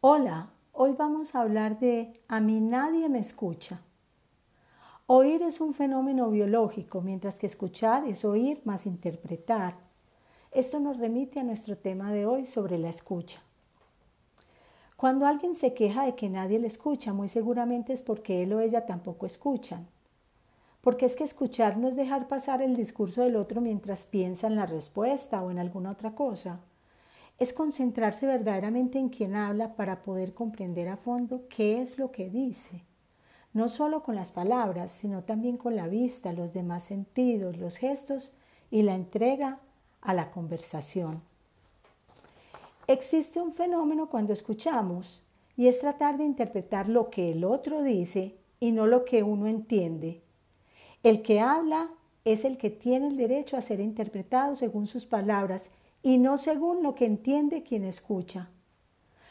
Hola, hoy vamos a hablar de A mí nadie me escucha. Oír es un fenómeno biológico, mientras que escuchar es oír más interpretar. Esto nos remite a nuestro tema de hoy sobre la escucha. Cuando alguien se queja de que nadie le escucha, muy seguramente es porque él o ella tampoco escuchan. Porque es que escuchar no es dejar pasar el discurso del otro mientras piensa en la respuesta o en alguna otra cosa es concentrarse verdaderamente en quien habla para poder comprender a fondo qué es lo que dice, no solo con las palabras, sino también con la vista, los demás sentidos, los gestos y la entrega a la conversación. Existe un fenómeno cuando escuchamos y es tratar de interpretar lo que el otro dice y no lo que uno entiende. El que habla es el que tiene el derecho a ser interpretado según sus palabras y no según lo que entiende quien escucha.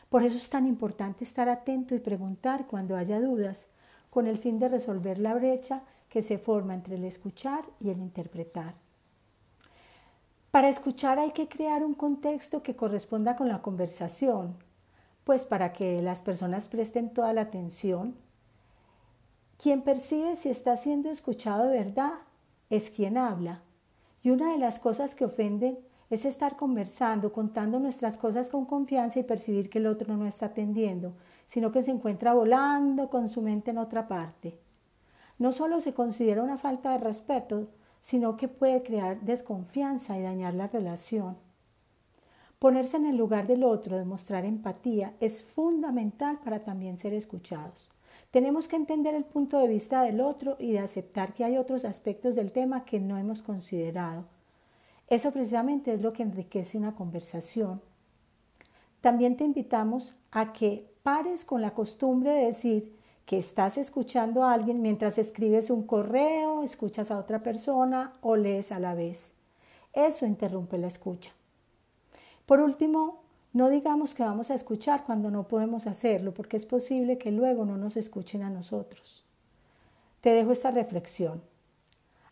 Por eso es tan importante estar atento y preguntar cuando haya dudas, con el fin de resolver la brecha que se forma entre el escuchar y el interpretar. Para escuchar hay que crear un contexto que corresponda con la conversación, pues para que las personas presten toda la atención. Quien percibe si está siendo escuchado de verdad es quien habla. Y una de las cosas que ofenden es estar conversando, contando nuestras cosas con confianza y percibir que el otro no está atendiendo, sino que se encuentra volando con su mente en otra parte. No solo se considera una falta de respeto, sino que puede crear desconfianza y dañar la relación. Ponerse en el lugar del otro, demostrar empatía, es fundamental para también ser escuchados. Tenemos que entender el punto de vista del otro y de aceptar que hay otros aspectos del tema que no hemos considerado eso precisamente es lo que enriquece una conversación. También te invitamos a que pares con la costumbre de decir que estás escuchando a alguien mientras escribes un correo, escuchas a otra persona o lees a la vez. Eso interrumpe la escucha. Por último, no digamos que vamos a escuchar cuando no podemos hacerlo, porque es posible que luego no nos escuchen a nosotros. Te dejo esta reflexión.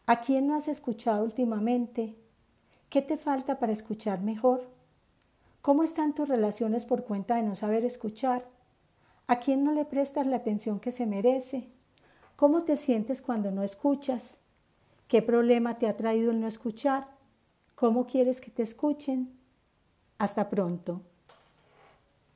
¿A quién no has escuchado últimamente ¿Qué te falta para escuchar mejor? ¿Cómo están tus relaciones por cuenta de no saber escuchar? ¿A quién no le prestas la atención que se merece? ¿Cómo te sientes cuando no escuchas? ¿Qué problema te ha traído el no escuchar? ¿Cómo quieres que te escuchen? Hasta pronto.